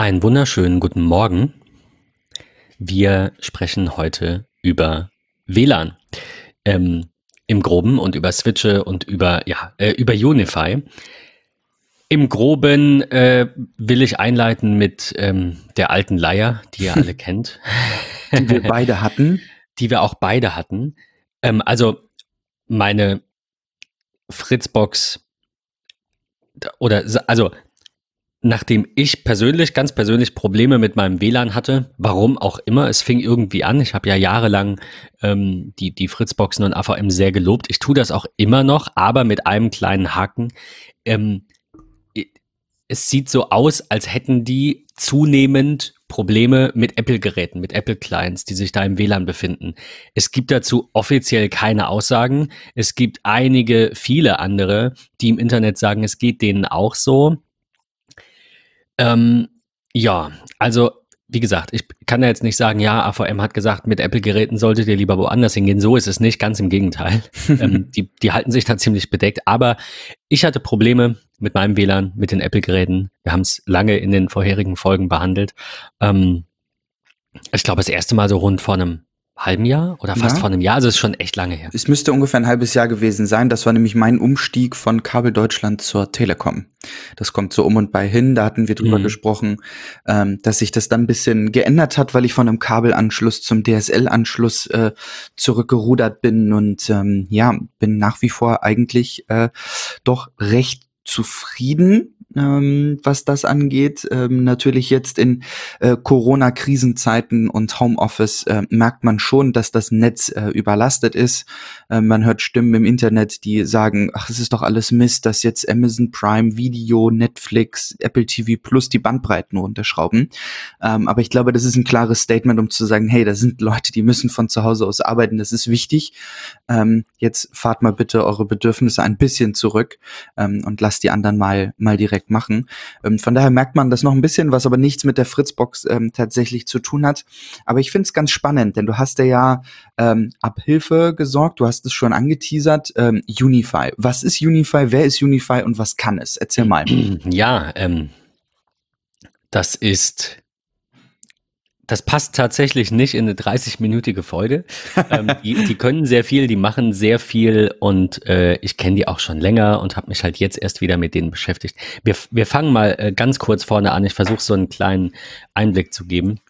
Einen wunderschönen guten Morgen. Wir sprechen heute über WLAN. Ähm, Im Groben und über Switche und über, ja, äh, über Unify. Im Groben äh, will ich einleiten mit ähm, der alten Leier, die ihr alle kennt. Die wir beide hatten. Die wir auch beide hatten. Ähm, also meine Fritzbox oder also nachdem ich persönlich, ganz persönlich Probleme mit meinem WLAN hatte, warum auch immer, es fing irgendwie an. Ich habe ja jahrelang ähm, die, die Fritzboxen und AVM sehr gelobt. Ich tue das auch immer noch, aber mit einem kleinen Haken. Ähm, es sieht so aus, als hätten die zunehmend Probleme mit Apple-Geräten, mit Apple-Clients, die sich da im WLAN befinden. Es gibt dazu offiziell keine Aussagen. Es gibt einige, viele andere, die im Internet sagen, es geht denen auch so. Ähm, ja, also wie gesagt, ich kann ja jetzt nicht sagen, ja, AVM hat gesagt, mit Apple-Geräten solltet ihr lieber woanders hingehen. So ist es nicht, ganz im Gegenteil. ähm, die, die halten sich da ziemlich bedeckt. Aber ich hatte Probleme mit meinem WLAN, mit den Apple-Geräten. Wir haben es lange in den vorherigen Folgen behandelt. Ähm, ich glaube, das erste Mal so rund vor einem halben Jahr oder fast ja. vor einem Jahr. Also es ist schon echt lange her. Es müsste ungefähr ein halbes Jahr gewesen sein. Das war nämlich mein Umstieg von Kabel Deutschland zur Telekom. Das kommt so um und bei hin. Da hatten wir drüber mhm. gesprochen, ähm, dass sich das dann ein bisschen geändert hat, weil ich von einem Kabelanschluss zum DSL-Anschluss äh, zurückgerudert bin und ähm, ja, bin nach wie vor eigentlich äh, doch recht zufrieden ähm, was das angeht. Ähm, natürlich jetzt in äh, Corona-Krisenzeiten und Homeoffice äh, merkt man schon, dass das Netz äh, überlastet ist. Äh, man hört Stimmen im Internet, die sagen, ach, es ist doch alles Mist, dass jetzt Amazon Prime Video, Netflix, Apple TV Plus die Bandbreiten runterschrauben. Ähm, aber ich glaube, das ist ein klares Statement, um zu sagen, hey, da sind Leute, die müssen von zu Hause aus arbeiten, das ist wichtig. Ähm, jetzt fahrt mal bitte eure Bedürfnisse ein bisschen zurück ähm, und lasst die anderen mal, mal direkt direkt machen. Ähm, von daher merkt man das noch ein bisschen, was aber nichts mit der Fritzbox ähm, tatsächlich zu tun hat. Aber ich finde es ganz spannend, denn du hast ja ähm, Abhilfe gesorgt, du hast es schon angeteasert. Ähm, Unify. Was ist Unify? Wer ist Unify und was kann es? Erzähl mal. Ja, ähm, das ist das passt tatsächlich nicht in eine 30-minütige Folge. ähm, die, die, können sehr viel, die machen sehr viel und äh, ich kenne die auch schon länger und habe mich halt jetzt erst wieder mit denen beschäftigt. Wir, wir fangen mal äh, ganz kurz vorne an. Ich versuche so einen kleinen Einblick zu geben.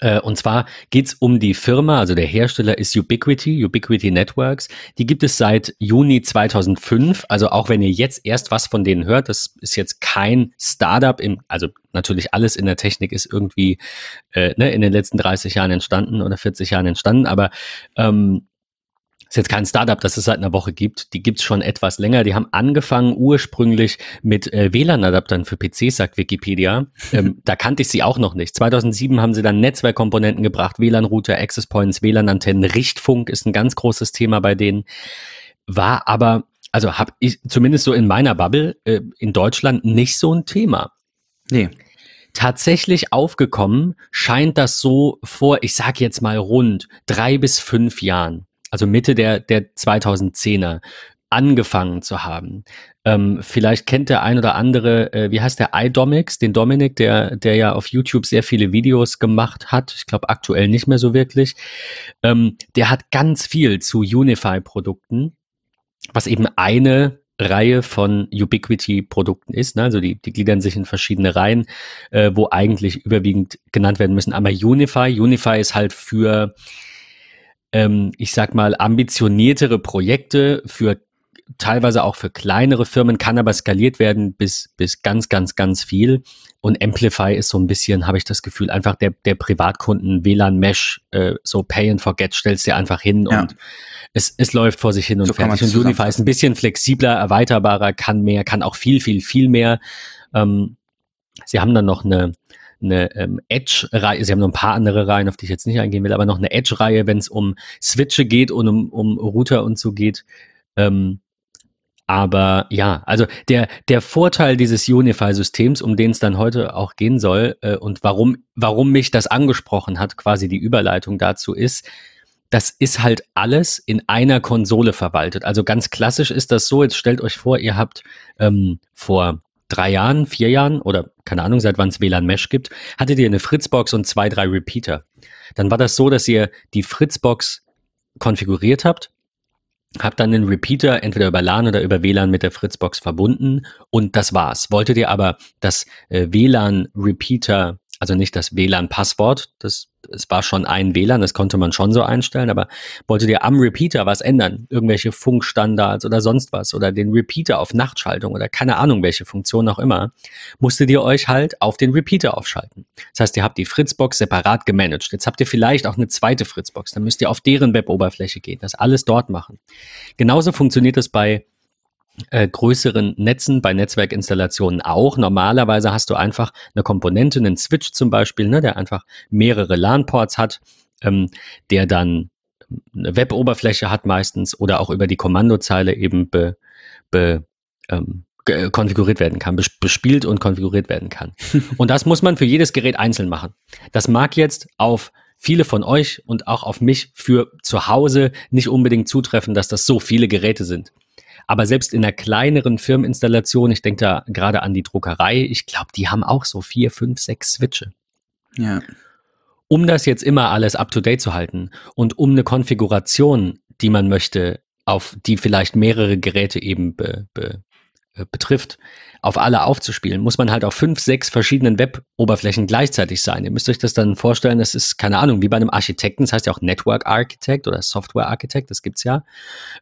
Äh, und zwar geht's um die Firma, also der Hersteller ist Ubiquity, Ubiquity Networks. Die gibt es seit Juni 2005. Also auch wenn ihr jetzt erst was von denen hört, das ist jetzt kein Startup im, also natürlich alles in der Technik ist irgendwie äh, ne, in den letzten 30 Jahren entstanden oder 40 Jahren entstanden, aber ähm, ist jetzt kein Startup, das es seit einer Woche gibt. Die gibt's schon etwas länger. Die haben angefangen ursprünglich mit äh, WLAN-Adaptern für PCs, sagt Wikipedia. Ähm, da kannte ich sie auch noch nicht. 2007 haben sie dann Netzwerkkomponenten gebracht, WLAN-Router, Access Points, WLAN-Antennen, Richtfunk ist ein ganz großes Thema bei denen. War aber, also habe ich zumindest so in meiner Bubble äh, in Deutschland nicht so ein Thema. Nee tatsächlich aufgekommen scheint das so vor, ich sage jetzt mal rund drei bis fünf Jahren also Mitte der, der 2010er, angefangen zu haben. Ähm, vielleicht kennt der ein oder andere, äh, wie heißt der, iDomix, den Dominik, der, der ja auf YouTube sehr viele Videos gemacht hat. Ich glaube aktuell nicht mehr so wirklich. Ähm, der hat ganz viel zu Unify-Produkten, was eben eine Reihe von Ubiquity-Produkten ist. Ne? Also die, die gliedern sich in verschiedene Reihen, äh, wo eigentlich überwiegend genannt werden müssen. Einmal Unify. Unify ist halt für ähm, ich sag mal, ambitioniertere Projekte für teilweise auch für kleinere Firmen, kann aber skaliert werden bis, bis ganz, ganz, ganz viel. Und Amplify ist so ein bisschen, habe ich das Gefühl, einfach der, der Privatkunden WLAN-Mesh, äh, so Pay and Forget, stellst dir einfach hin ja. und es, es läuft vor sich hin und so fertig. Und Unify ist ein bisschen flexibler, erweiterbarer, kann mehr, kann auch viel, viel, viel mehr. Ähm, sie haben dann noch eine, eine ähm, Edge-Reihe, sie haben noch ein paar andere Reihen, auf die ich jetzt nicht eingehen will, aber noch eine Edge-Reihe, wenn es um Switche geht und um, um Router und so geht. Ähm, aber ja, also der, der Vorteil dieses Unify-Systems, um den es dann heute auch gehen soll äh, und warum, warum mich das angesprochen hat, quasi die Überleitung dazu ist, das ist halt alles in einer Konsole verwaltet. Also ganz klassisch ist das so, jetzt stellt euch vor, ihr habt ähm, vor drei Jahren, vier Jahren oder keine Ahnung, seit wann es WLAN Mesh gibt, hattet ihr eine Fritzbox und zwei, drei Repeater. Dann war das so, dass ihr die Fritzbox konfiguriert habt, habt dann den Repeater entweder über LAN oder über WLAN mit der Fritzbox verbunden und das war's. Wolltet ihr aber das äh, WLAN Repeater also nicht das WLAN-Passwort, das es war schon ein WLAN, das konnte man schon so einstellen, aber wolltet ihr am Repeater was ändern, irgendwelche Funkstandards oder sonst was oder den Repeater auf Nachtschaltung oder keine Ahnung, welche Funktion auch immer, musstet ihr euch halt auf den Repeater aufschalten. Das heißt, ihr habt die Fritzbox separat gemanagt. Jetzt habt ihr vielleicht auch eine zweite Fritzbox, dann müsst ihr auf deren Web-Oberfläche gehen, das alles dort machen. Genauso funktioniert es bei äh, größeren Netzen, bei Netzwerkinstallationen auch. Normalerweise hast du einfach eine Komponente, einen Switch zum Beispiel, ne, der einfach mehrere LAN-Ports hat, ähm, der dann eine Web-Oberfläche hat meistens oder auch über die Kommandozeile eben be, be, ähm, konfiguriert werden kann, bespielt und konfiguriert werden kann. und das muss man für jedes Gerät einzeln machen. Das mag jetzt auf viele von euch und auch auf mich für zu Hause nicht unbedingt zutreffen, dass das so viele Geräte sind. Aber selbst in einer kleineren Firmeninstallation, ich denke da gerade an die Druckerei, ich glaube, die haben auch so vier, fünf, sechs Switche. Ja. Um das jetzt immer alles up-to-date zu halten und um eine Konfiguration, die man möchte, auf die vielleicht mehrere Geräte eben be, be, betrifft, auf alle aufzuspielen, muss man halt auf fünf, sechs verschiedenen Web-Oberflächen gleichzeitig sein. Ihr müsst euch das dann vorstellen, das ist, keine Ahnung, wie bei einem Architekten, das heißt ja auch Network Architect oder Software Architect, das gibt's ja,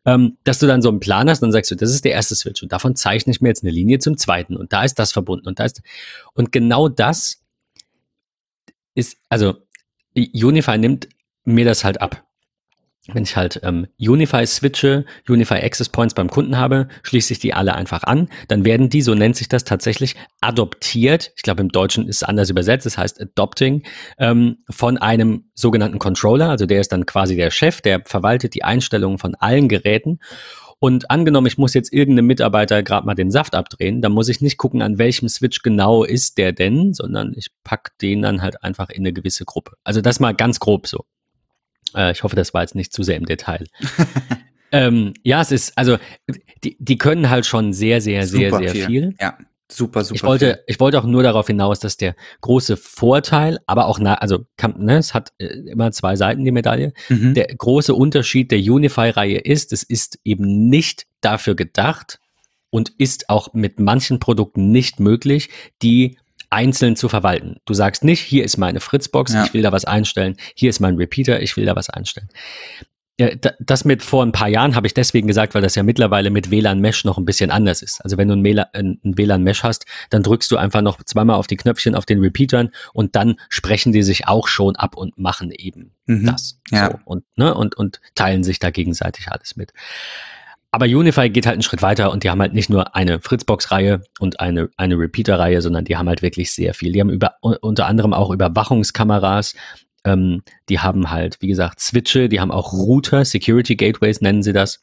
ähm, dass du dann so einen Plan hast, dann sagst du, das ist der erste Switch und davon zeichne ich mir jetzt eine Linie zum zweiten und da ist das verbunden und da ist, und genau das ist, also Unify nimmt mir das halt ab wenn ich halt ähm, Unify switche, Unify Access Points beim Kunden habe, schließe ich die alle einfach an. Dann werden die, so nennt sich das tatsächlich, adoptiert. Ich glaube, im Deutschen ist es anders übersetzt, das heißt Adopting, ähm, von einem sogenannten Controller. Also der ist dann quasi der Chef, der verwaltet die Einstellungen von allen Geräten. Und angenommen, ich muss jetzt irgendeinem Mitarbeiter gerade mal den Saft abdrehen, dann muss ich nicht gucken, an welchem Switch genau ist der denn, sondern ich packe den dann halt einfach in eine gewisse Gruppe. Also das mal ganz grob so. Äh, ich hoffe, das war jetzt nicht zu sehr im Detail. ähm, ja, es ist, also, die, die können halt schon sehr, sehr, sehr, super sehr viel. viel. Ja. Super, super. Ich wollte, viel. ich wollte auch nur darauf hinaus, dass der große Vorteil, aber auch, na, also, ne, es hat äh, immer zwei Seiten, die Medaille. Mhm. Der große Unterschied der Unify-Reihe ist, es ist eben nicht dafür gedacht und ist auch mit manchen Produkten nicht möglich, die einzeln zu verwalten. Du sagst nicht, hier ist meine Fritzbox, ja. ich will da was einstellen, hier ist mein Repeater, ich will da was einstellen. Das mit vor ein paar Jahren habe ich deswegen gesagt, weil das ja mittlerweile mit WLAN Mesh noch ein bisschen anders ist. Also wenn du ein WLAN Mesh hast, dann drückst du einfach noch zweimal auf die Knöpfchen auf den Repeatern und dann sprechen die sich auch schon ab und machen eben mhm. das. Ja. So, und, ne, und, und teilen sich da gegenseitig alles mit. Aber Unify geht halt einen Schritt weiter und die haben halt nicht nur eine Fritzbox-Reihe und eine, eine Repeater-Reihe, sondern die haben halt wirklich sehr viel. Die haben über, unter anderem auch Überwachungskameras. Ähm, die haben halt, wie gesagt, Switche, die haben auch Router, Security Gateways nennen sie das.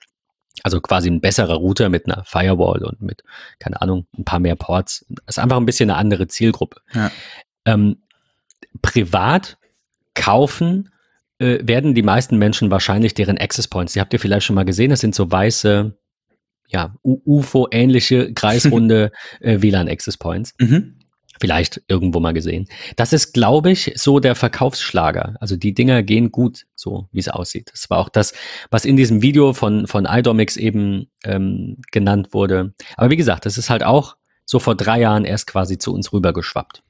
Also quasi ein besserer Router mit einer Firewall und mit, keine Ahnung, ein paar mehr Ports. Das ist einfach ein bisschen eine andere Zielgruppe. Ja. Ähm, privat kaufen äh, werden die meisten Menschen wahrscheinlich deren Access Points, die habt ihr vielleicht schon mal gesehen, das sind so weiße, ja, UFO-ähnliche, kreisrunde äh, WLAN-Access Points. Mhm. Vielleicht irgendwo mal gesehen. Das ist, glaube ich, so der Verkaufsschlager. Also die Dinger gehen gut, so wie es aussieht. Das war auch das, was in diesem Video von, von iDomix eben ähm, genannt wurde. Aber wie gesagt, das ist halt auch so vor drei Jahren erst quasi zu uns rübergeschwappt.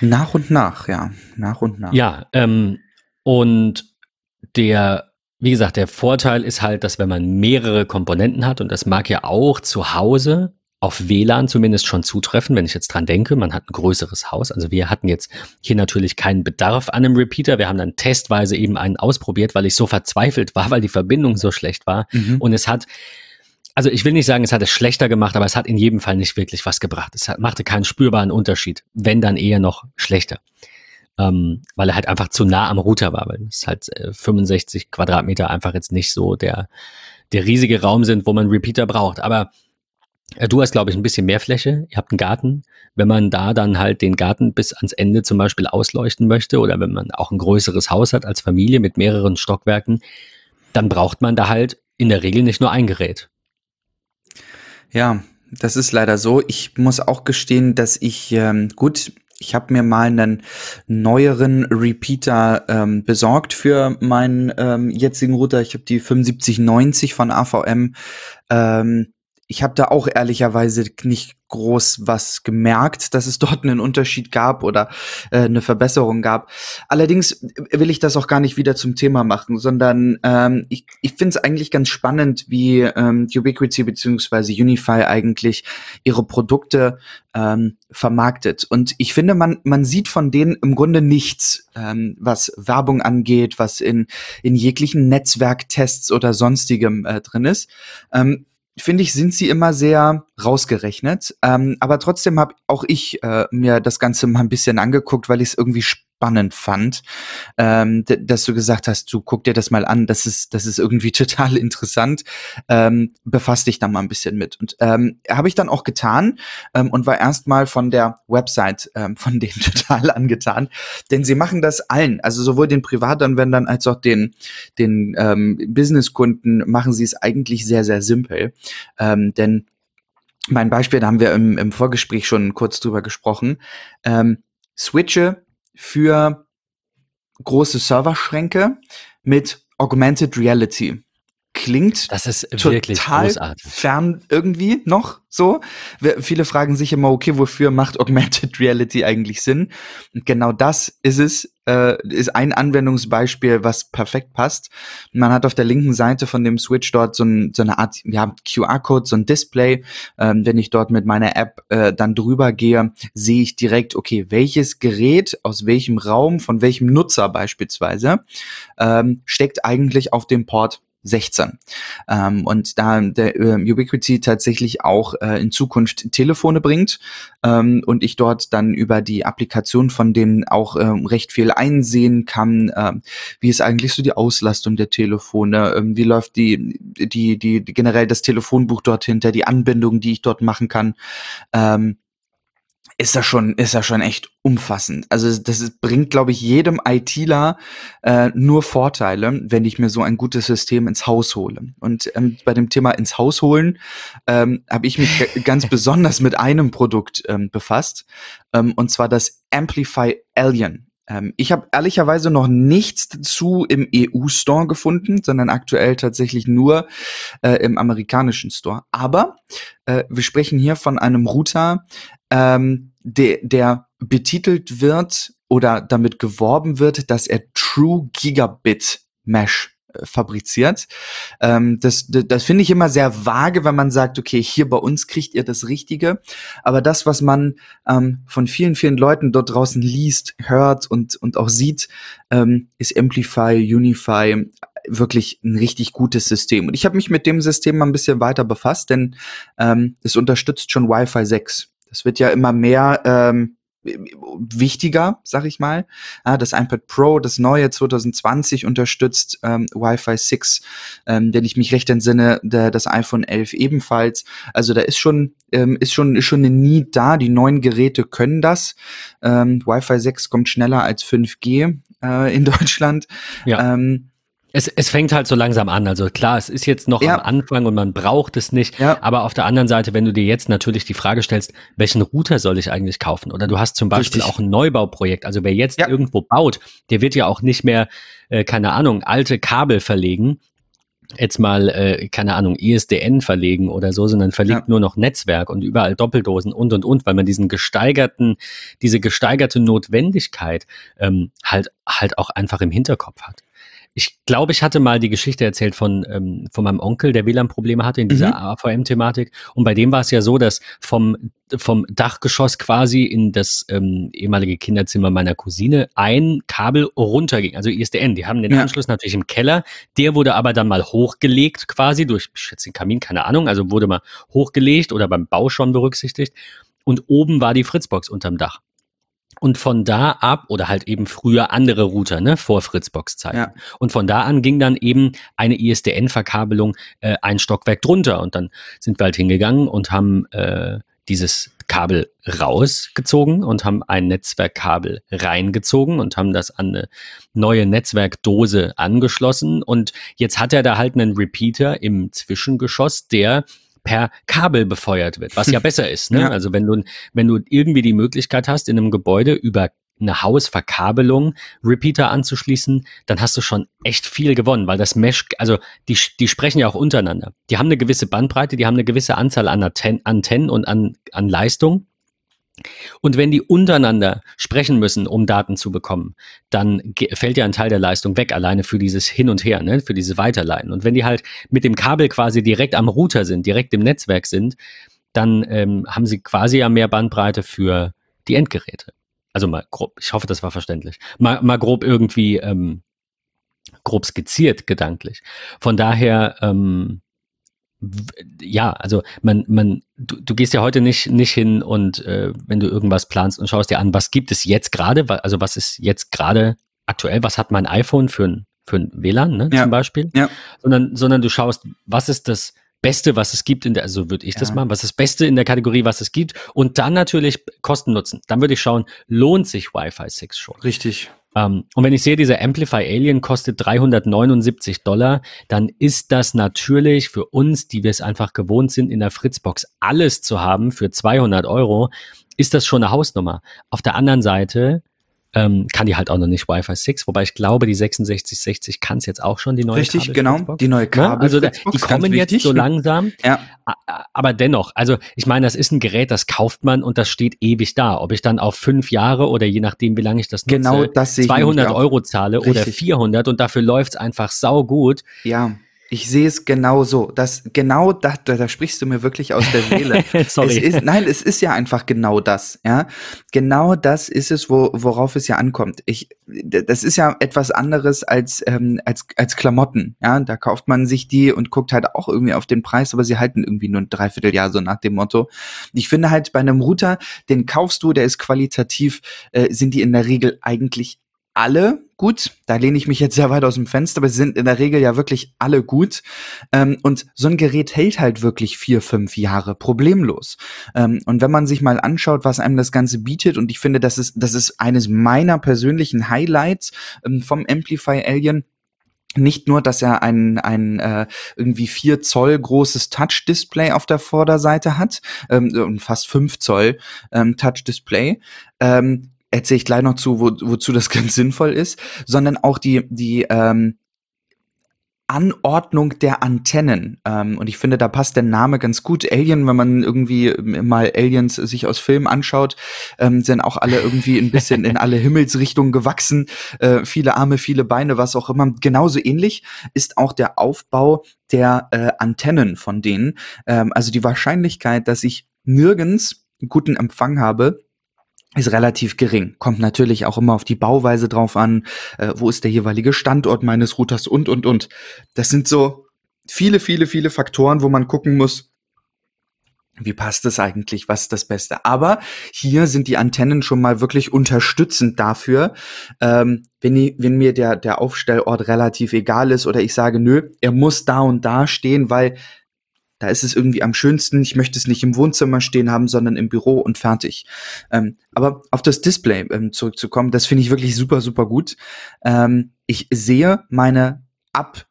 Nach und nach, ja. Nach und nach. Ja, ähm, und der, wie gesagt, der Vorteil ist halt, dass wenn man mehrere Komponenten hat, und das mag ja auch zu Hause auf WLAN zumindest schon zutreffen, wenn ich jetzt dran denke, man hat ein größeres Haus. Also wir hatten jetzt hier natürlich keinen Bedarf an einem Repeater. Wir haben dann testweise eben einen ausprobiert, weil ich so verzweifelt war, weil die Verbindung so schlecht war. Mhm. Und es hat, also ich will nicht sagen, es hat es schlechter gemacht, aber es hat in jedem Fall nicht wirklich was gebracht. Es hat, machte keinen spürbaren Unterschied, wenn dann eher noch schlechter ähm, weil er halt einfach zu nah am Router war, weil es halt äh, 65 Quadratmeter einfach jetzt nicht so der, der riesige Raum sind, wo man Repeater braucht. Aber äh, du hast, glaube ich, ein bisschen mehr Fläche. Ihr habt einen Garten. Wenn man da dann halt den Garten bis ans Ende zum Beispiel ausleuchten möchte oder wenn man auch ein größeres Haus hat als Familie mit mehreren Stockwerken, dann braucht man da halt in der Regel nicht nur ein Gerät. Ja, das ist leider so. Ich muss auch gestehen, dass ich, ähm, gut, ich habe mir mal einen neueren Repeater ähm, besorgt für meinen ähm, jetzigen Router. Ich habe die 7590 von AVM. Ähm, ich habe da auch ehrlicherweise nicht groß was gemerkt, dass es dort einen Unterschied gab oder äh, eine Verbesserung gab. Allerdings will ich das auch gar nicht wieder zum Thema machen, sondern ähm, ich, ich finde es eigentlich ganz spannend, wie ähm, Ubiquity beziehungsweise Unify eigentlich ihre Produkte ähm, vermarktet. Und ich finde, man, man sieht von denen im Grunde nichts, ähm, was Werbung angeht, was in, in jeglichen Netzwerktests oder sonstigem äh, drin ist. Ähm, finde ich, sind sie immer sehr rausgerechnet. Ähm, aber trotzdem habe auch ich äh, mir das Ganze mal ein bisschen angeguckt, weil ich es irgendwie spannend fand, ähm, dass du gesagt hast, du guck dir das mal an, das ist, das ist irgendwie total interessant, ähm, befasst dich da mal ein bisschen mit. Und ähm, habe ich dann auch getan ähm, und war erstmal von der Website ähm, von denen total angetan, denn sie machen das allen, also sowohl den Privatanwendern als auch den, den ähm, Businesskunden machen sie es eigentlich sehr, sehr simpel, ähm, denn mein Beispiel, da haben wir im, im Vorgespräch schon kurz drüber gesprochen. Ähm, Switche für große Serverschränke mit Augmented Reality. Klingt das ist wirklich total großartig. fern irgendwie noch so. Viele fragen sich immer, okay, wofür macht Augmented Reality eigentlich Sinn? Und genau das ist es, äh, ist ein Anwendungsbeispiel, was perfekt passt. Man hat auf der linken Seite von dem Switch dort so, ein, so eine Art ja, QR-Code, so ein Display. Ähm, wenn ich dort mit meiner App äh, dann drüber gehe, sehe ich direkt, okay, welches Gerät aus welchem Raum, von welchem Nutzer beispielsweise, ähm, steckt eigentlich auf dem Port 16. Ähm, und da der äh, Ubiquity tatsächlich auch äh, in Zukunft Telefone bringt ähm, und ich dort dann über die Applikation von denen auch ähm, recht viel einsehen kann, ähm, wie ist eigentlich so die Auslastung der Telefone, ähm, wie läuft die, die, die, die generell das Telefonbuch dort hinter, die Anbindung, die ich dort machen kann. Ähm, ist das schon, ist das schon echt umfassend. Also das ist, bringt, glaube ich, jedem ITler äh, nur Vorteile, wenn ich mir so ein gutes System ins Haus hole. Und ähm, bei dem Thema ins Haus holen ähm, habe ich mich ganz besonders mit einem Produkt ähm, befasst, ähm, und zwar das Amplify Alien. Ähm, ich habe ehrlicherweise noch nichts dazu im EU-Store gefunden, sondern aktuell tatsächlich nur äh, im amerikanischen Store. Aber äh, wir sprechen hier von einem Router, ähm, de, der betitelt wird oder damit geworben wird, dass er True Gigabit Mesh äh, fabriziert. Ähm, das das, das finde ich immer sehr vage, wenn man sagt, okay, hier bei uns kriegt ihr das Richtige. Aber das, was man ähm, von vielen, vielen Leuten dort draußen liest, hört und, und auch sieht, ähm, ist Amplify, Unify wirklich ein richtig gutes System. Und ich habe mich mit dem System mal ein bisschen weiter befasst, denn ähm, es unterstützt schon Wi-Fi 6. Das wird ja immer mehr ähm, wichtiger, sag ich mal. Ja, das iPad Pro, das neue 2020 unterstützt ähm, Wi-Fi 6, ähm, denn ich mich recht entsinne, der, das iPhone 11 ebenfalls. Also da ist schon ähm, ist schon ist schon eine Need da. Die neuen Geräte können das. Ähm, Wi-Fi 6 kommt schneller als 5G äh, in Deutschland. Ja. Ähm, es, es fängt halt so langsam an. Also klar, es ist jetzt noch ja. am Anfang und man braucht es nicht. Ja. Aber auf der anderen Seite, wenn du dir jetzt natürlich die Frage stellst, welchen Router soll ich eigentlich kaufen? Oder du hast zum Beispiel Richtig. auch ein Neubauprojekt. Also wer jetzt ja. irgendwo baut, der wird ja auch nicht mehr, äh, keine Ahnung, alte Kabel verlegen, jetzt mal, äh, keine Ahnung, ISDN verlegen oder so, sondern verlegt ja. nur noch Netzwerk und überall Doppeldosen und und und, weil man diesen gesteigerten, diese gesteigerte Notwendigkeit ähm, halt halt auch einfach im Hinterkopf hat. Ich glaube, ich hatte mal die Geschichte erzählt von, ähm, von meinem Onkel, der WLAN-Probleme hatte in dieser mhm. AVM-Thematik. Und bei dem war es ja so, dass vom, vom Dachgeschoss quasi in das ähm, ehemalige Kinderzimmer meiner Cousine ein Kabel runterging, also ISDN. Die haben den ja. Anschluss natürlich im Keller. Der wurde aber dann mal hochgelegt quasi durch, ich schätze den Kamin, keine Ahnung, also wurde mal hochgelegt oder beim Bau schon berücksichtigt. Und oben war die Fritzbox unterm Dach. Und von da ab, oder halt eben früher andere Router, ne, vor Fritzbox-Zeiten. Ja. Und von da an ging dann eben eine ISDN-Verkabelung äh, ein Stockwerk drunter. Und dann sind wir halt hingegangen und haben äh, dieses Kabel rausgezogen und haben ein Netzwerkkabel reingezogen und haben das an eine neue Netzwerkdose angeschlossen. Und jetzt hat er da halt einen Repeater im Zwischengeschoss, der per Kabel befeuert wird, was ja besser ist. Ne? Ja. Also wenn du, wenn du irgendwie die Möglichkeit hast, in einem Gebäude über eine Hausverkabelung Repeater anzuschließen, dann hast du schon echt viel gewonnen, weil das Mesh, also die, die sprechen ja auch untereinander. Die haben eine gewisse Bandbreite, die haben eine gewisse Anzahl an Antennen und an, an Leistung. Und wenn die untereinander sprechen müssen, um Daten zu bekommen, dann fällt ja ein Teil der Leistung weg, alleine für dieses Hin und Her, ne, für diese Weiterleiten. Und wenn die halt mit dem Kabel quasi direkt am Router sind, direkt im Netzwerk sind, dann ähm, haben sie quasi ja mehr Bandbreite für die Endgeräte. Also mal grob, ich hoffe, das war verständlich. Mal, mal grob irgendwie ähm, grob skizziert, gedanklich. Von daher, ähm, ja, also man, man, du, du gehst ja heute nicht, nicht hin und äh, wenn du irgendwas planst und schaust dir an, was gibt es jetzt gerade, also was ist jetzt gerade aktuell, was hat mein iPhone für ein, für ein WLAN, ne, ja. zum Beispiel, ja. sondern, sondern du schaust, was ist das Beste, was es gibt in der, also würde ich ja. das machen, was ist das Beste in der Kategorie, was es gibt und dann natürlich Kosten nutzen. Dann würde ich schauen, lohnt sich Wi-Fi 6 schon? Richtig. Um, ähm, und wenn ich sehe, dieser Amplify Alien kostet 379 Dollar, dann ist das natürlich für uns, die wir es einfach gewohnt sind, in der Fritzbox alles zu haben für 200 Euro, ist das schon eine Hausnummer. Auf der anderen Seite ähm, kann die halt auch noch nicht Wi-Fi 6, wobei ich glaube, die 6660 kann es jetzt auch schon, die neue Richtig, genau, die neue Kabel. Ja, also da, die kommen jetzt so langsam. Ja. Aber dennoch, also ich meine, das ist ein Gerät, das kauft man und das steht ewig da. Ob ich dann auf fünf Jahre oder je nachdem, wie lange ich das nutze, genau das 200 Euro zahle Richtig. oder 400 und dafür läuft es einfach sau gut. Ja. Ich sehe es genau so. Das, genau da, da, da sprichst du mir wirklich aus der Seele. Sorry. Es ist, nein, es ist ja einfach genau das, ja. Genau das ist es, wo, worauf es ja ankommt. Ich, das ist ja etwas anderes als, ähm, als, als Klamotten, ja. Da kauft man sich die und guckt halt auch irgendwie auf den Preis, aber sie halten irgendwie nur ein Dreivierteljahr so nach dem Motto. Ich finde halt bei einem Router, den kaufst du, der ist qualitativ, äh, sind die in der Regel eigentlich alle gut. Da lehne ich mich jetzt sehr weit aus dem Fenster, aber sie sind in der Regel ja wirklich alle gut. Ähm, und so ein Gerät hält halt wirklich vier, fünf Jahre problemlos. Ähm, und wenn man sich mal anschaut, was einem das Ganze bietet, und ich finde, das ist, das ist eines meiner persönlichen Highlights ähm, vom Amplify Alien, nicht nur, dass er ein, ein äh, irgendwie vier Zoll großes Touch-Display auf der Vorderseite hat, ähm, fast fünf Zoll ähm, Touch-Display, ähm, erzähle ich gleich noch zu, wo, wozu das ganz sinnvoll ist, sondern auch die, die ähm, Anordnung der Antennen. Ähm, und ich finde, da passt der Name ganz gut. Alien, wenn man irgendwie mal Aliens sich aus Filmen anschaut, ähm, sind auch alle irgendwie ein bisschen in alle Himmelsrichtungen gewachsen. Äh, viele Arme, viele Beine, was auch immer. Genauso ähnlich ist auch der Aufbau der äh, Antennen von denen. Ähm, also die Wahrscheinlichkeit, dass ich nirgends einen guten Empfang habe, ist relativ gering. Kommt natürlich auch immer auf die Bauweise drauf an, äh, wo ist der jeweilige Standort meines Routers und, und, und. Das sind so viele, viele, viele Faktoren, wo man gucken muss, wie passt es eigentlich, was ist das Beste. Aber hier sind die Antennen schon mal wirklich unterstützend dafür, ähm, wenn, ich, wenn mir der, der Aufstellort relativ egal ist oder ich sage, nö, er muss da und da stehen, weil da ist es irgendwie am schönsten. Ich möchte es nicht im Wohnzimmer stehen haben, sondern im Büro und fertig. Ähm, aber auf das Display ähm, zurückzukommen, das finde ich wirklich super, super gut. Ähm, ich sehe meine Ab-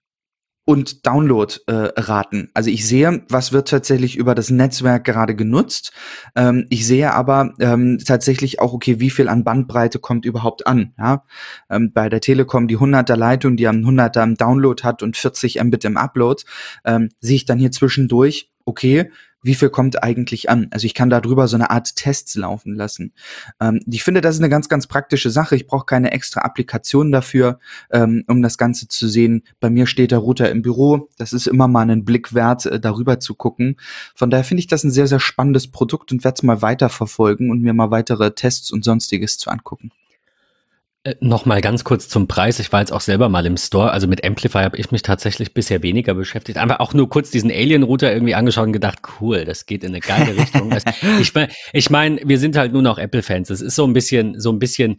und Download-Raten. Äh, also ich sehe, was wird tatsächlich über das Netzwerk gerade genutzt. Ähm, ich sehe aber ähm, tatsächlich auch, okay, wie viel an Bandbreite kommt überhaupt an. Ja? Ähm, bei der Telekom die 100er Leitung, die am 100er im Download hat und 40 Mbit im Upload, ähm, sehe ich dann hier zwischendurch, okay, wie viel kommt eigentlich an. Also ich kann darüber so eine Art Tests laufen lassen. Ähm, ich finde, das ist eine ganz, ganz praktische Sache. Ich brauche keine extra Applikation dafür, ähm, um das Ganze zu sehen. Bei mir steht der Router im Büro. Das ist immer mal einen Blick wert, äh, darüber zu gucken. Von daher finde ich das ein sehr, sehr spannendes Produkt und werde es mal weiterverfolgen und mir mal weitere Tests und sonstiges zu angucken. Äh, noch mal ganz kurz zum Preis. Ich war jetzt auch selber mal im Store. Also mit Amplify habe ich mich tatsächlich bisher weniger beschäftigt. Einfach auch nur kurz diesen Alien-Router irgendwie angeschaut und gedacht, cool, das geht in eine geile Richtung. ich meine, ich mein, wir sind halt nur noch Apple-Fans. Das ist so ein bisschen, so ein bisschen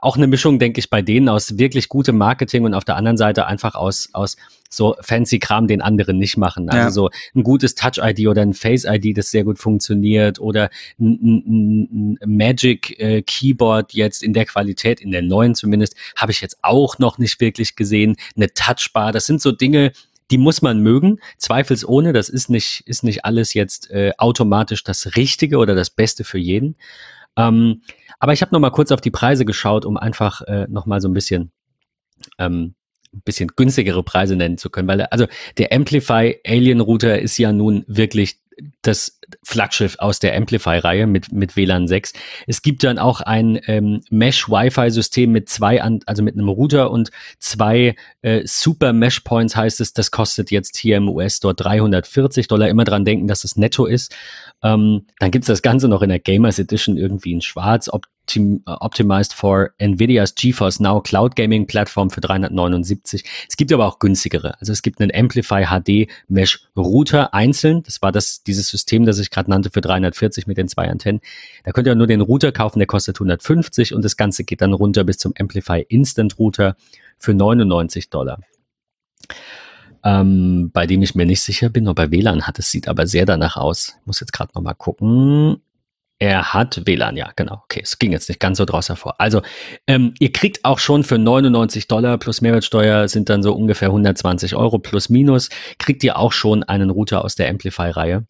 auch eine Mischung, denke ich, bei denen aus wirklich gutem Marketing und auf der anderen Seite einfach aus, aus so fancy Kram, den andere nicht machen. Also ja. so ein gutes Touch-ID oder ein Face-ID, das sehr gut funktioniert oder ein, ein, ein Magic äh, Keyboard jetzt in der Qualität, in der neuen zumindest, habe ich jetzt auch noch nicht wirklich gesehen. Eine Touchbar, das sind so Dinge, die muss man mögen, zweifelsohne. Das ist nicht, ist nicht alles jetzt äh, automatisch das Richtige oder das Beste für jeden. Ähm, aber ich habe noch mal kurz auf die Preise geschaut, um einfach äh, noch mal so ein bisschen ähm, ein bisschen günstigere Preise nennen zu können, weil also der Amplify Alien Router ist ja nun wirklich das Flaggschiff aus der Amplify-Reihe mit, mit WLAN 6. Es gibt dann auch ein ähm, Mesh-Wi-Fi-System mit zwei, an, also mit einem Router und zwei äh, Super Mesh Points heißt es. Das kostet jetzt hier im US-Store 340 Dollar. Immer dran denken, dass es netto ist. Ähm, dann gibt's das Ganze noch in der Gamers Edition irgendwie in schwarz. Ob optimized for NVIDIA's GeForce Now Cloud Gaming Plattform für 379. Es gibt aber auch günstigere. Also es gibt einen Amplify HD Mesh Router einzeln. Das war das, dieses System, das ich gerade nannte, für 340 mit den zwei Antennen. Da könnt ihr nur den Router kaufen, der kostet 150 und das Ganze geht dann runter bis zum Amplify Instant Router für 99 Dollar. Ähm, bei dem ich mir nicht sicher bin, ob er WLAN hat. Es sieht aber sehr danach aus. Ich muss jetzt gerade nochmal gucken. Er hat WLAN, ja, genau. Okay, es ging jetzt nicht ganz so draus hervor. Also, ähm, ihr kriegt auch schon für 99 Dollar plus Mehrwertsteuer sind dann so ungefähr 120 Euro plus minus, kriegt ihr auch schon einen Router aus der Amplify-Reihe.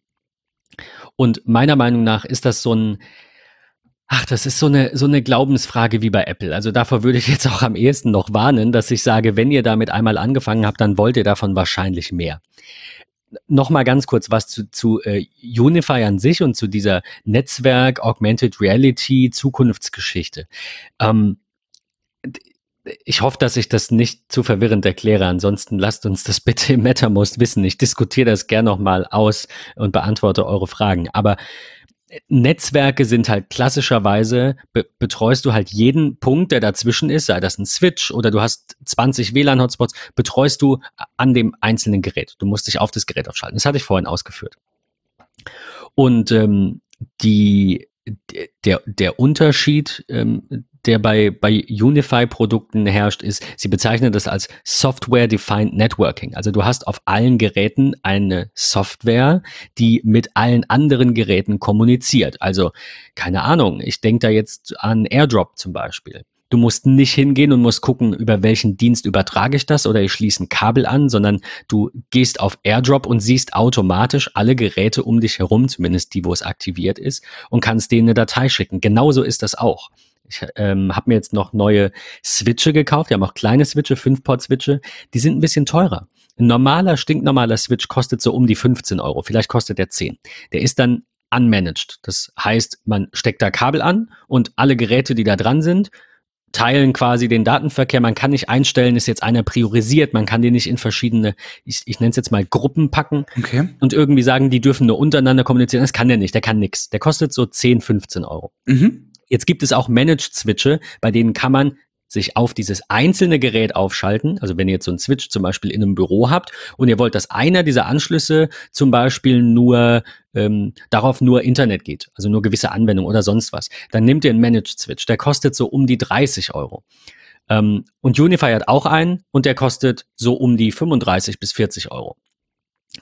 Und meiner Meinung nach ist das so ein, ach, das ist so eine, so eine Glaubensfrage wie bei Apple. Also davor würde ich jetzt auch am ehesten noch warnen, dass ich sage, wenn ihr damit einmal angefangen habt, dann wollt ihr davon wahrscheinlich mehr noch mal ganz kurz was zu, zu äh, Unify an sich und zu dieser Netzwerk Augmented Reality Zukunftsgeschichte. Ähm, ich hoffe, dass ich das nicht zu verwirrend erkläre. Ansonsten lasst uns das bitte im MetaMost wissen. Ich diskutiere das gerne noch mal aus und beantworte eure Fragen. Aber Netzwerke sind halt klassischerweise, be betreust du halt jeden Punkt, der dazwischen ist, sei das ein Switch oder du hast 20 WLAN-Hotspots, betreust du an dem einzelnen Gerät. Du musst dich auf das Gerät aufschalten. Das hatte ich vorhin ausgeführt. Und ähm, die, der, der Unterschied ähm, der bei, bei Unify-Produkten herrscht, ist, sie bezeichnen das als Software-Defined Networking. Also du hast auf allen Geräten eine Software, die mit allen anderen Geräten kommuniziert. Also keine Ahnung, ich denke da jetzt an AirDrop zum Beispiel. Du musst nicht hingehen und musst gucken, über welchen Dienst übertrage ich das oder ich schließe ein Kabel an, sondern du gehst auf AirDrop und siehst automatisch alle Geräte um dich herum, zumindest die, wo es aktiviert ist, und kannst denen eine Datei schicken. Genauso ist das auch. Ich ähm, habe mir jetzt noch neue Switche gekauft. Die haben auch kleine Switche, 5-Port-Switche. Die sind ein bisschen teurer. Ein normaler, stinknormaler Switch kostet so um die 15 Euro. Vielleicht kostet der 10. Der ist dann unmanaged. Das heißt, man steckt da Kabel an und alle Geräte, die da dran sind, teilen quasi den Datenverkehr. Man kann nicht einstellen, ist jetzt einer priorisiert. Man kann den nicht in verschiedene, ich, ich nenne es jetzt mal Gruppen packen okay. und irgendwie sagen, die dürfen nur untereinander kommunizieren. Das kann der nicht. Der kann nix. Der kostet so 10, 15 Euro. Mhm. Jetzt gibt es auch Managed Switche, bei denen kann man sich auf dieses einzelne Gerät aufschalten. Also wenn ihr jetzt so einen Switch zum Beispiel in einem Büro habt und ihr wollt, dass einer dieser Anschlüsse zum Beispiel nur ähm, darauf nur Internet geht, also nur gewisse Anwendungen oder sonst was, dann nehmt ihr einen Managed Switch. Der kostet so um die 30 Euro. Ähm, und Unify hat auch einen und der kostet so um die 35 bis 40 Euro.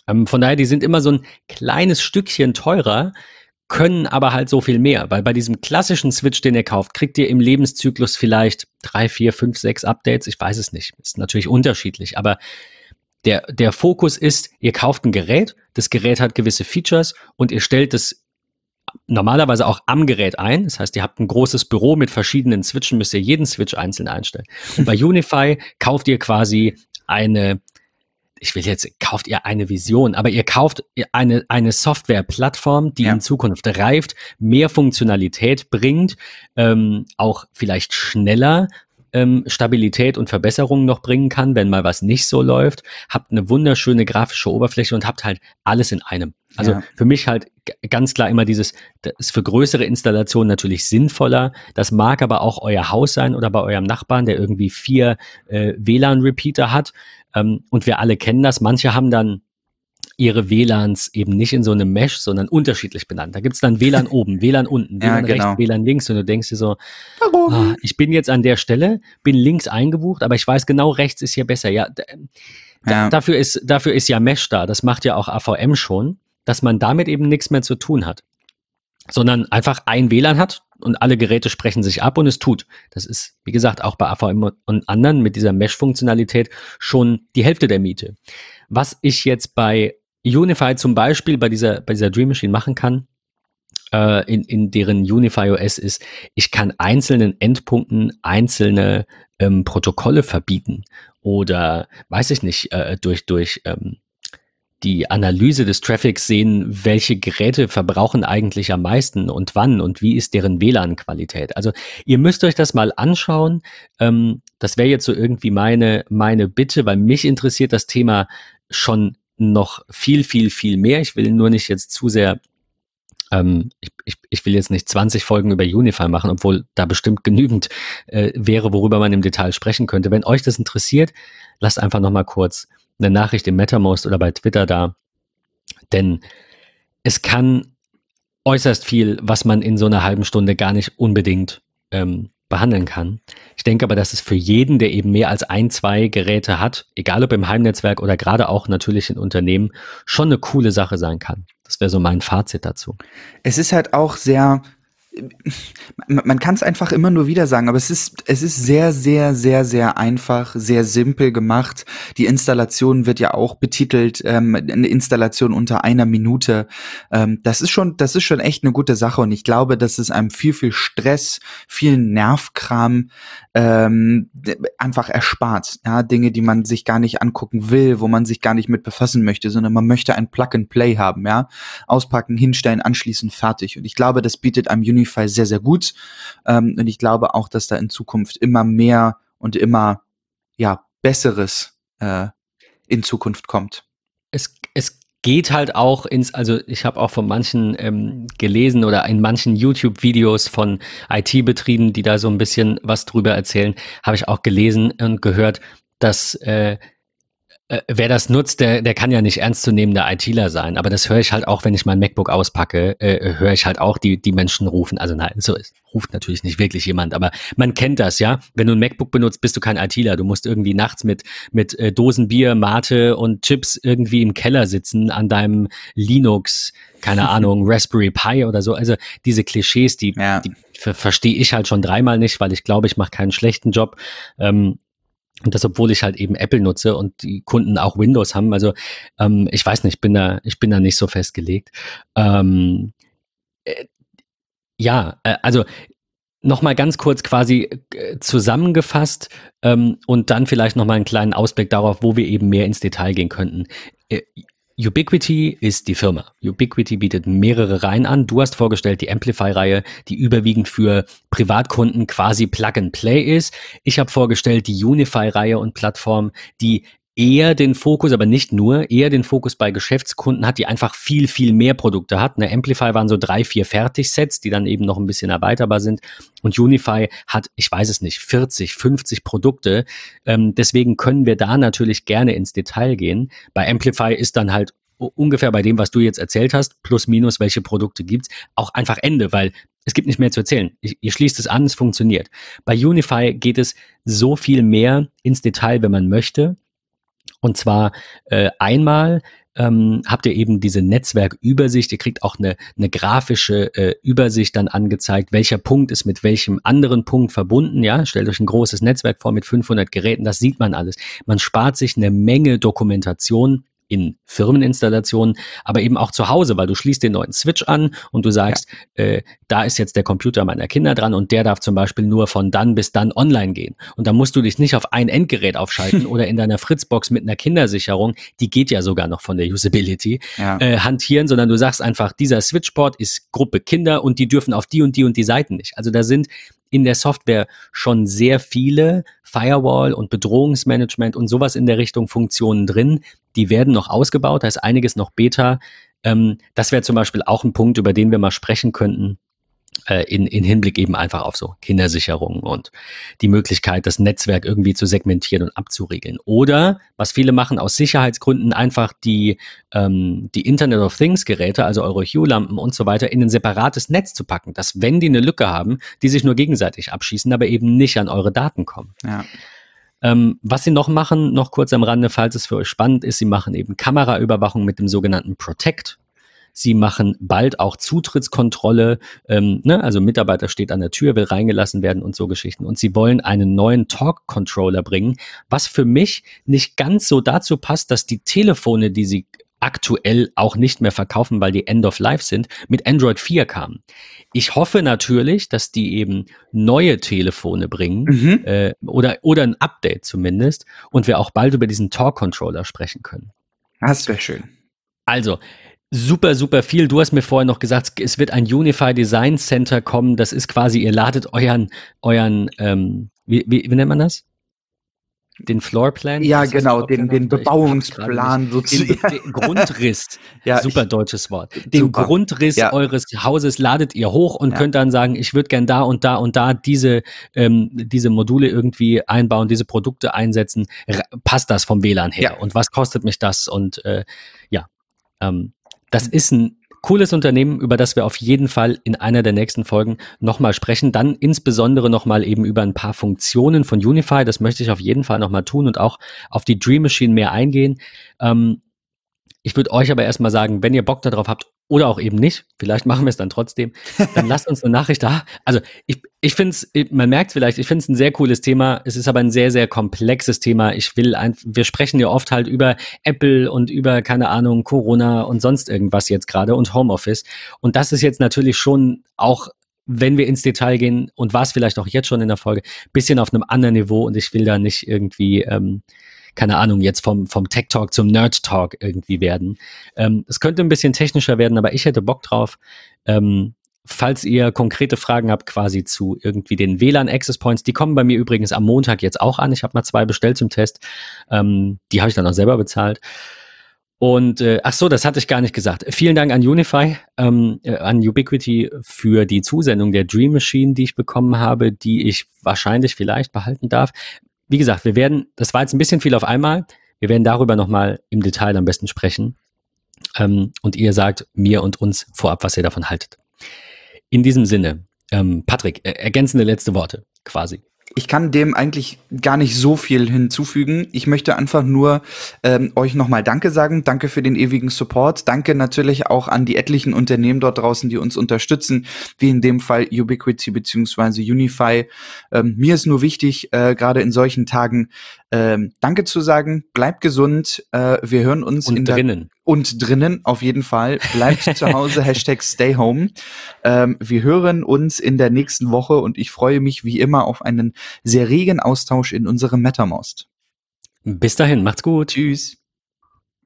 Ähm, von daher, die sind immer so ein kleines Stückchen teurer, können aber halt so viel mehr, weil bei diesem klassischen Switch, den ihr kauft, kriegt ihr im Lebenszyklus vielleicht drei, vier, fünf, sechs Updates. Ich weiß es nicht. Ist natürlich unterschiedlich, aber der, der Fokus ist, ihr kauft ein Gerät, das Gerät hat gewisse Features und ihr stellt es normalerweise auch am Gerät ein. Das heißt, ihr habt ein großes Büro mit verschiedenen Switchen, müsst ihr jeden Switch einzeln einstellen. Und bei Unify kauft ihr quasi eine ich will jetzt, kauft ihr eine Vision, aber ihr kauft eine, eine Software-Plattform, die ja. in Zukunft reift, mehr Funktionalität bringt, ähm, auch vielleicht schneller ähm, Stabilität und Verbesserungen noch bringen kann, wenn mal was nicht so läuft. Habt eine wunderschöne grafische Oberfläche und habt halt alles in einem. Also ja. für mich halt ganz klar immer dieses, das ist für größere Installationen natürlich sinnvoller. Das mag aber auch euer Haus sein oder bei eurem Nachbarn, der irgendwie vier äh, WLAN-Repeater hat. Ähm, und wir alle kennen das. Manche haben dann ihre WLANs eben nicht in so einem Mesh, sondern unterschiedlich benannt. Da gibt's dann WLAN oben, WLAN unten, WLAN ja, genau. rechts, WLAN links und du denkst dir so, oh, ich bin jetzt an der Stelle, bin links eingebucht, aber ich weiß genau, rechts ist hier besser. Ja, ja. Dafür, ist, dafür ist ja Mesh da. Das macht ja auch AVM schon, dass man damit eben nichts mehr zu tun hat. Sondern einfach ein WLAN hat, und alle Geräte sprechen sich ab und es tut. Das ist, wie gesagt, auch bei AVM und anderen mit dieser Mesh-Funktionalität schon die Hälfte der Miete. Was ich jetzt bei Unify zum Beispiel bei dieser, bei dieser Dream Machine machen kann, äh, in, in deren Unify OS ist, ich kann einzelnen Endpunkten einzelne ähm, Protokolle verbieten oder weiß ich nicht, äh, durch, durch ähm, die Analyse des Traffics sehen, welche Geräte verbrauchen eigentlich am meisten und wann und wie ist deren WLAN-Qualität. Also ihr müsst euch das mal anschauen. Ähm, das wäre jetzt so irgendwie meine, meine Bitte, weil mich interessiert das Thema schon noch viel, viel, viel mehr. Ich will nur nicht jetzt zu sehr ähm, ich, ich, ich will jetzt nicht 20 Folgen über Unify machen, obwohl da bestimmt genügend äh, wäre, worüber man im Detail sprechen könnte. Wenn euch das interessiert, lasst einfach noch mal kurz eine Nachricht im MetaMost oder bei Twitter da, denn es kann äußerst viel, was man in so einer halben Stunde gar nicht unbedingt ähm, behandeln kann. Ich denke aber, dass es für jeden, der eben mehr als ein, zwei Geräte hat, egal ob im Heimnetzwerk oder gerade auch natürlich in Unternehmen, schon eine coole Sache sein kann. Das wäre so mein Fazit dazu. Es ist halt auch sehr man kann es einfach immer nur wieder sagen, aber es ist, es ist sehr, sehr, sehr, sehr einfach, sehr simpel gemacht. Die Installation wird ja auch betitelt, ähm, eine Installation unter einer Minute. Ähm, das ist schon, das ist schon echt eine gute Sache und ich glaube, dass es einem viel, viel Stress, viel Nervkram ähm, einfach erspart. Ja, Dinge, die man sich gar nicht angucken will, wo man sich gar nicht mit befassen möchte, sondern man möchte ein Plug and Play haben, ja. Auspacken, hinstellen, anschließen, fertig. Und ich glaube, das bietet einem Unify sehr, sehr gut. Ähm, und ich glaube auch, dass da in Zukunft immer mehr und immer ja Besseres äh, in Zukunft kommt. Es, es geht halt auch ins, also ich habe auch von manchen ähm, gelesen oder in manchen YouTube-Videos von IT-Betrieben, die da so ein bisschen was drüber erzählen, habe ich auch gelesen und gehört, dass äh, äh, wer das nutzt, der, der kann ja nicht ernstzunehmender ITler sein. Aber das höre ich halt auch, wenn ich mein MacBook auspacke, äh, höre ich halt auch die, die Menschen rufen. Also nein, so ist, ruft natürlich nicht wirklich jemand, aber man kennt das, ja. Wenn du ein MacBook benutzt, bist du kein ITler. Du musst irgendwie nachts mit, mit äh, Dosen Bier, Mate und Chips irgendwie im Keller sitzen an deinem Linux, keine Ahnung, Raspberry Pi oder so. Also diese Klischees, die, ja. die verstehe ich halt schon dreimal nicht, weil ich glaube, ich mache keinen schlechten Job. Ähm, und das, obwohl ich halt eben Apple nutze und die Kunden auch Windows haben. Also ähm, ich weiß nicht, ich bin da, ich bin da nicht so festgelegt. Ähm, äh, ja, äh, also nochmal ganz kurz quasi äh, zusammengefasst ähm, und dann vielleicht nochmal einen kleinen Ausblick darauf, wo wir eben mehr ins Detail gehen könnten. Ubiquity ist die Firma. Ubiquity bietet mehrere Reihen an. Du hast vorgestellt die Amplify-Reihe, die überwiegend für Privatkunden quasi Plug and Play ist. Ich habe vorgestellt die Unify-Reihe und Plattform, die eher den Fokus, aber nicht nur, eher den Fokus bei Geschäftskunden hat, die einfach viel, viel mehr Produkte hat. Eine Amplify waren so drei, vier Fertigsets, die dann eben noch ein bisschen erweiterbar sind. Und Unify hat, ich weiß es nicht, 40, 50 Produkte. Ähm, deswegen können wir da natürlich gerne ins Detail gehen. Bei Amplify ist dann halt ungefähr bei dem, was du jetzt erzählt hast, plus minus, welche Produkte gibt's, auch einfach Ende, weil es gibt nicht mehr zu erzählen. Ihr schließt es an, es funktioniert. Bei Unify geht es so viel mehr ins Detail, wenn man möchte. Und zwar äh, einmal ähm, habt ihr eben diese Netzwerkübersicht. Ihr kriegt auch eine, eine grafische äh, Übersicht dann angezeigt, welcher Punkt ist mit welchem anderen Punkt verbunden. Ja, stellt euch ein großes Netzwerk vor mit 500 Geräten. Das sieht man alles. Man spart sich eine Menge Dokumentation in Firmeninstallationen, aber eben auch zu Hause, weil du schließt den neuen Switch an und du sagst, ja. äh, da ist jetzt der Computer meiner Kinder dran und der darf zum Beispiel nur von dann bis dann online gehen. Und da musst du dich nicht auf ein Endgerät aufschalten oder in deiner Fritzbox mit einer Kindersicherung, die geht ja sogar noch von der Usability, ja. äh, hantieren, sondern du sagst einfach, dieser Switchport ist Gruppe Kinder und die dürfen auf die und die und die Seiten nicht. Also da sind in der Software schon sehr viele Firewall und Bedrohungsmanagement und sowas in der Richtung Funktionen drin. Die werden noch ausgebaut, da ist einiges noch Beta. Ähm, das wäre zum Beispiel auch ein Punkt, über den wir mal sprechen könnten in, in Hinblick eben einfach auf so Kindersicherung und die Möglichkeit, das Netzwerk irgendwie zu segmentieren und abzuriegeln. Oder, was viele machen aus Sicherheitsgründen, einfach die, ähm, die Internet of Things Geräte, also eure Hue-Lampen und so weiter, in ein separates Netz zu packen, dass wenn die eine Lücke haben, die sich nur gegenseitig abschießen, aber eben nicht an eure Daten kommen. Ja. Ähm, was sie noch machen, noch kurz am Rande, falls es für euch spannend ist, sie machen eben Kameraüberwachung mit dem sogenannten Protect Sie machen bald auch Zutrittskontrolle. Ähm, ne? Also Mitarbeiter steht an der Tür, will reingelassen werden und so Geschichten. Und sie wollen einen neuen Talk-Controller bringen, was für mich nicht ganz so dazu passt, dass die Telefone, die sie aktuell auch nicht mehr verkaufen, weil die End of Life sind, mit Android 4 kamen. Ich hoffe natürlich, dass die eben neue Telefone bringen mhm. äh, oder, oder ein Update zumindest und wir auch bald über diesen Talk-Controller sprechen können. Das wäre schön. Also, super, super viel. Du hast mir vorher noch gesagt, es wird ein Unify Design Center kommen. Das ist quasi, ihr ladet euren, euren, ähm, wie, wie, wie nennt man das? den Floorplan? Ja, genau, den, den Bebauungsplan sozusagen. Den, den Grundriss, ja, super ich, deutsches Wort. Den super. Grundriss ja. eures Hauses ladet ihr hoch und ja. könnt dann sagen, ich würde gern da und da und da diese, ähm, diese Module irgendwie einbauen, diese Produkte einsetzen. passt das vom WLAN her? Und was kostet mich das? Und äh, ja, ähm, das ist ein cooles Unternehmen, über das wir auf jeden Fall in einer der nächsten Folgen nochmal sprechen. Dann insbesondere nochmal eben über ein paar Funktionen von Unify. Das möchte ich auf jeden Fall nochmal tun und auch auf die Dream Machine mehr eingehen. Ähm, ich würde euch aber erstmal sagen, wenn ihr Bock darauf habt oder auch eben nicht, vielleicht machen wir es dann trotzdem, dann lasst uns eine Nachricht da. Also ich, ich finde es, man merkt vielleicht, ich finde es ein sehr cooles Thema. Es ist aber ein sehr, sehr komplexes Thema. Ich will ein, wir sprechen ja oft halt über Apple und über, keine Ahnung, Corona und sonst irgendwas jetzt gerade und Homeoffice. Und das ist jetzt natürlich schon auch wenn wir ins Detail gehen und war es vielleicht auch jetzt schon in der Folge, bisschen auf einem anderen Niveau und ich will da nicht irgendwie ähm, keine Ahnung, jetzt vom, vom Tech Talk zum Nerd Talk irgendwie werden. Ähm, es könnte ein bisschen technischer werden, aber ich hätte Bock drauf. Ähm, falls ihr konkrete Fragen habt, quasi zu irgendwie den WLAN Access Points, die kommen bei mir übrigens am Montag jetzt auch an. Ich habe mal zwei bestellt zum Test. Ähm, die habe ich dann auch selber bezahlt. Und äh, ach so, das hatte ich gar nicht gesagt. Vielen Dank an Unify, ähm, äh, an Ubiquity für die Zusendung der Dream Machine, die ich bekommen habe, die ich wahrscheinlich vielleicht behalten darf wie gesagt, wir werden, das war jetzt ein bisschen viel auf einmal. Wir werden darüber nochmal im Detail am besten sprechen. Ähm, und ihr sagt mir und uns vorab, was ihr davon haltet. In diesem Sinne, ähm, Patrick, äh, ergänzende letzte Worte quasi. Ich kann dem eigentlich gar nicht so viel hinzufügen. Ich möchte einfach nur ähm, euch nochmal Danke sagen. Danke für den ewigen Support. Danke natürlich auch an die etlichen Unternehmen dort draußen, die uns unterstützen, wie in dem Fall Ubiquity beziehungsweise Unify. Ähm, mir ist nur wichtig, äh, gerade in solchen Tagen, ähm, Danke zu sagen. Bleibt gesund. Äh, wir hören uns und in drinnen. und drinnen auf jeden Fall. Bleibt zu Hause. Hashtag Stay Home. Ähm, wir hören uns in der nächsten Woche und ich freue mich wie immer auf einen sehr regen Austausch in unserem MetaMost. Bis dahin, macht's gut. Tschüss.